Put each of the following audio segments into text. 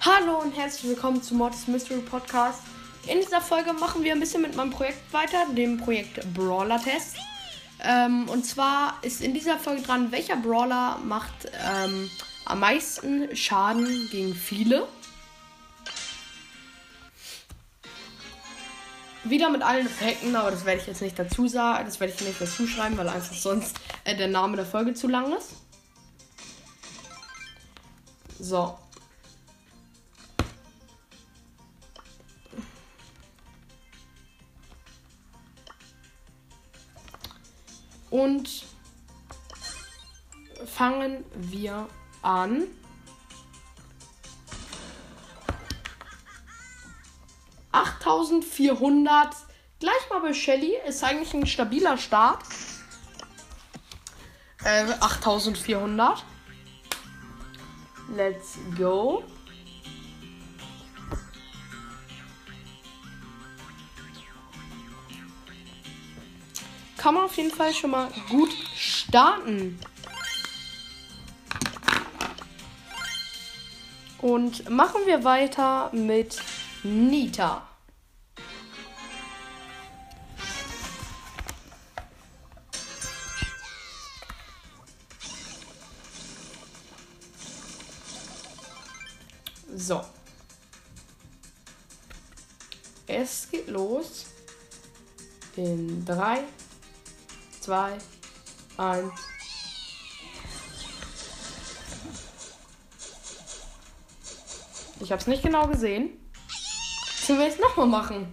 Hallo und herzlich willkommen zu Mortis Mystery Podcast. In dieser Folge machen wir ein bisschen mit meinem Projekt weiter, dem Projekt Brawler Test. Ähm, und zwar ist in dieser Folge dran, welcher Brawler macht ähm, am meisten Schaden gegen viele. Wieder mit allen Effekten, aber das werde ich jetzt nicht dazu sagen, das werde ich nicht dazu schreiben, weil einfach sonst äh, der Name der Folge zu lang ist. So. Und fangen wir an. Achttausendvierhundert. Gleich mal bei Shelly. Ist eigentlich ein stabiler Start. Äh, 8400. Let's go. kann man auf jeden Fall schon mal gut starten. Und machen wir weiter mit Nita. So. Es geht los in 3, 2, 1. Ich habe es nicht genau gesehen. Das wir jetzt nochmal machen.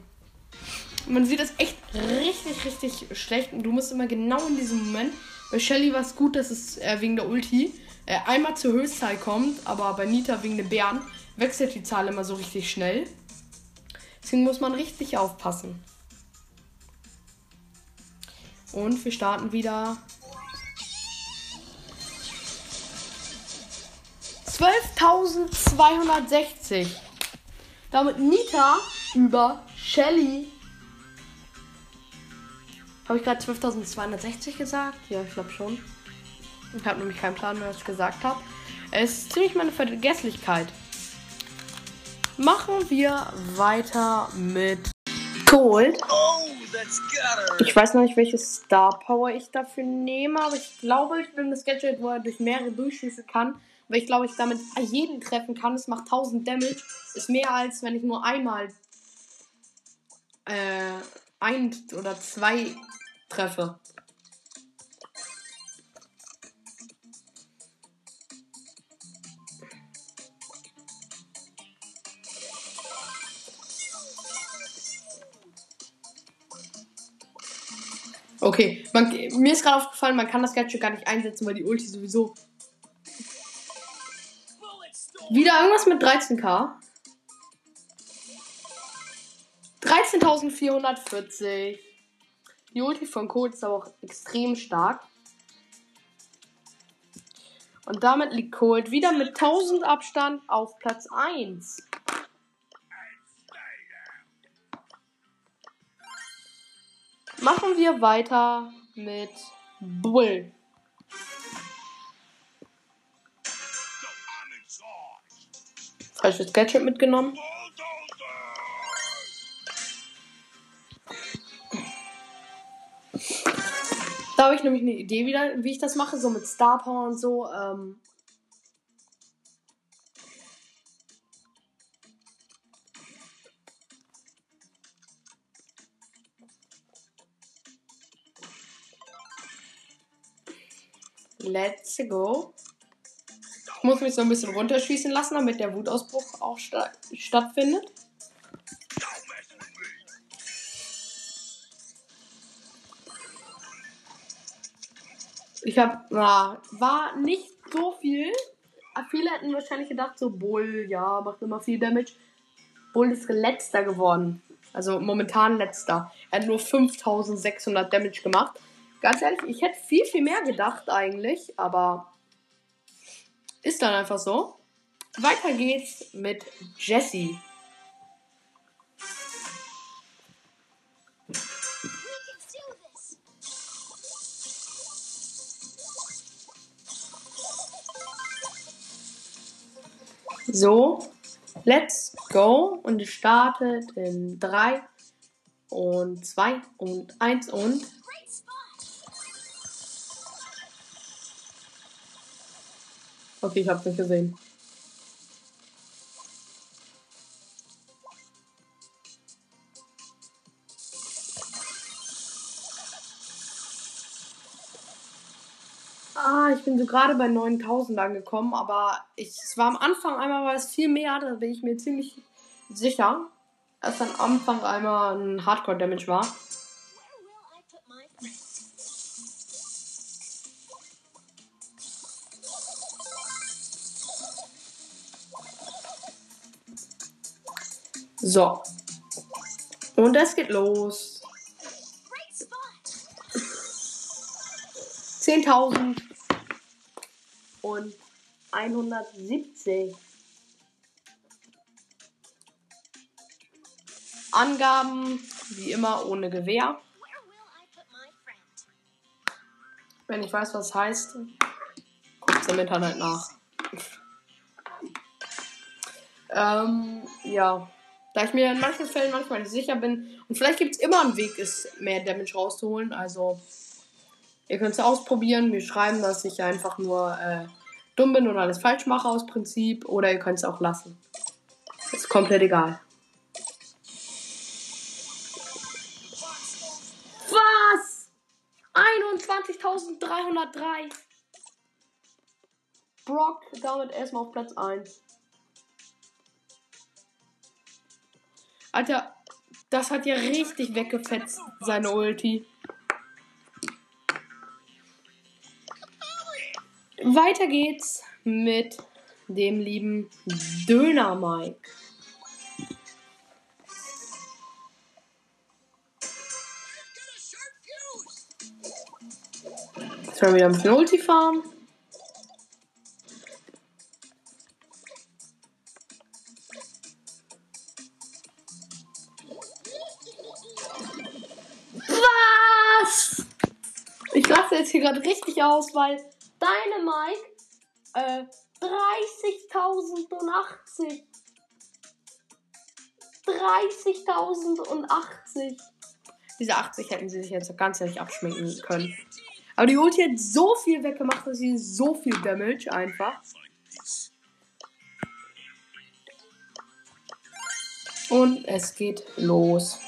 Man sieht es echt richtig, richtig schlecht. Und du musst immer genau in diesem Moment. Bei Shelly war es gut, dass es äh, wegen der Ulti äh, einmal zur Höchstzahl kommt. Aber bei Nita wegen der Bären wechselt die Zahl immer so richtig schnell. Deswegen muss man richtig aufpassen. Und wir starten wieder. 12.260. Damit Nita über Shelly. Habe ich gerade 12.260 gesagt? Ja, ich glaube schon. Ich habe nämlich keinen Plan, was ich gesagt habe. Es ist ziemlich meine Vergesslichkeit. Machen wir weiter mit Gold. Oh. Ich weiß noch nicht, welche Star Power ich dafür nehme, aber ich glaube, ich bin das Gadget, wo er durch mehrere durchschießen kann. Weil ich glaube, ich damit jeden treffen kann. Es macht 1000 Damage. Ist mehr als wenn ich nur einmal äh, ein oder zwei treffe. Okay, man, mir ist gerade aufgefallen, man kann das Gadget gar nicht einsetzen, weil die Ulti sowieso. Wieder irgendwas mit 13k. 13.440. Die Ulti von Colt ist aber auch extrem stark. Und damit liegt Colt wieder mit 1000 Abstand auf Platz 1. Machen wir weiter mit Bull. Falsches Gadget mitgenommen. Da habe ich nämlich eine Idee wieder, wie ich das mache, so mit Star Power und so. Ähm, Let's go. Ich muss mich so ein bisschen runterschießen lassen, damit der Wutausbruch auch sta stattfindet. Ich habe, na, war nicht so viel. Viele hätten wahrscheinlich gedacht, so Bull, ja, macht immer viel Damage. Bull ist letzter geworden. Also momentan letzter. Er hat nur 5600 Damage gemacht. Ganz ehrlich, ich hätte viel, viel mehr gedacht eigentlich, aber ist dann einfach so. Weiter geht's mit Jessie. So, let's go. Und es startet in 3 und 2 und 1 und. Okay, ich hab's nicht gesehen. Ah, ich bin so gerade bei 9000 angekommen, aber ich, es war am Anfang einmal war es viel mehr, da bin ich mir ziemlich sicher, dass am Anfang einmal ein Hardcore-Damage war. So. Und es geht los. 10.000 und 170. Angaben, wie immer, ohne Gewehr. Wenn ich weiß, was heißt, guckt im Internet nach. ähm, ja. Da ich mir in manchen Fällen manchmal nicht sicher bin. Und vielleicht gibt es immer einen Weg, es mehr Damage rauszuholen. Also, ihr könnt es ausprobieren. Mir schreiben, dass ich einfach nur äh, dumm bin und alles falsch mache aus Prinzip. Oder ihr könnt es auch lassen. Ist komplett egal. Was? 21.303. Brock damit erstmal auf Platz 1. Alter, das hat ja richtig weggefetzt, seine Ulti. Weiter geht's mit dem lieben Döner Mike. Jetzt werden wir wieder ein bisschen Ulti fahren. Lasse jetzt hier gerade richtig aus, weil deine Mike äh, 30.080. 30.080. Diese 80 hätten sie sich jetzt ganz ehrlich abschminken können. Aber die Ulti hat so viel weggemacht, dass sie so viel Damage einfach. Und es geht los.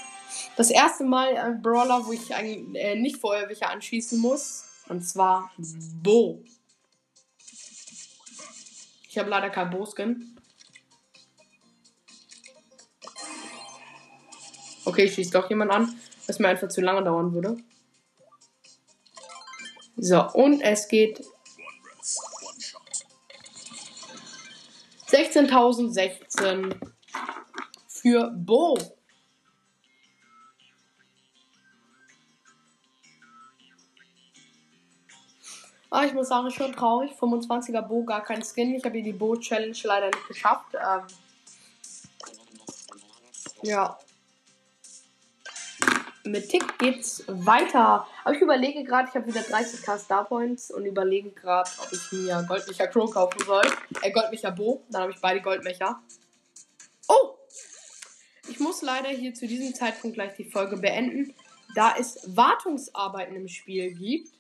Das erste Mal ein Brawler, wo ich eigentlich äh, nicht vorher welche anschießen muss. Und zwar Bo. Ich habe leider kein Bo-Skin. Okay, ich schieße doch jemand an, was mir einfach zu lange dauern würde. So, und es geht 16.016 für Bo. Ah, ich muss sagen, schon traurig. 25er Bo, gar kein Skin. Ich habe hier die Bo-Challenge leider nicht geschafft. Ähm, ja. Mit Tick geht's weiter. Aber ich überlege gerade, ich habe wieder 30k Star Points und überlege gerade, ob ich mir Goldmecher Crow kaufen soll. Äh, Goldmecher Bo. Dann habe ich beide Goldmecher. Oh! Ich muss leider hier zu diesem Zeitpunkt gleich die Folge beenden, da es Wartungsarbeiten im Spiel gibt.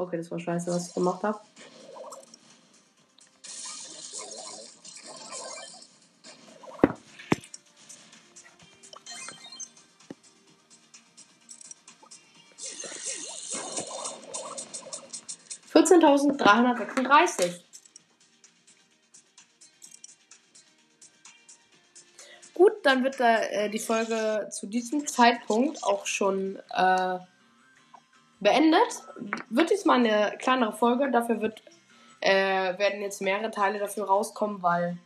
Okay, das war scheiße, was ich gemacht habe. Vierzehntausendreihundertsechsunddreißig. Gut, dann wird äh, die Folge zu diesem Zeitpunkt auch schon äh, beendet. Wird jetzt mal eine kleinere Folge. Dafür wird, äh, werden jetzt mehrere Teile dafür rauskommen, weil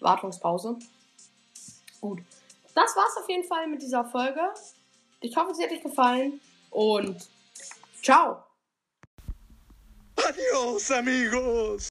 Wartungspause. Gut. Das war's auf jeden Fall mit dieser Folge. Ich hoffe, sie hat euch gefallen und Ciao. Adios, amigos.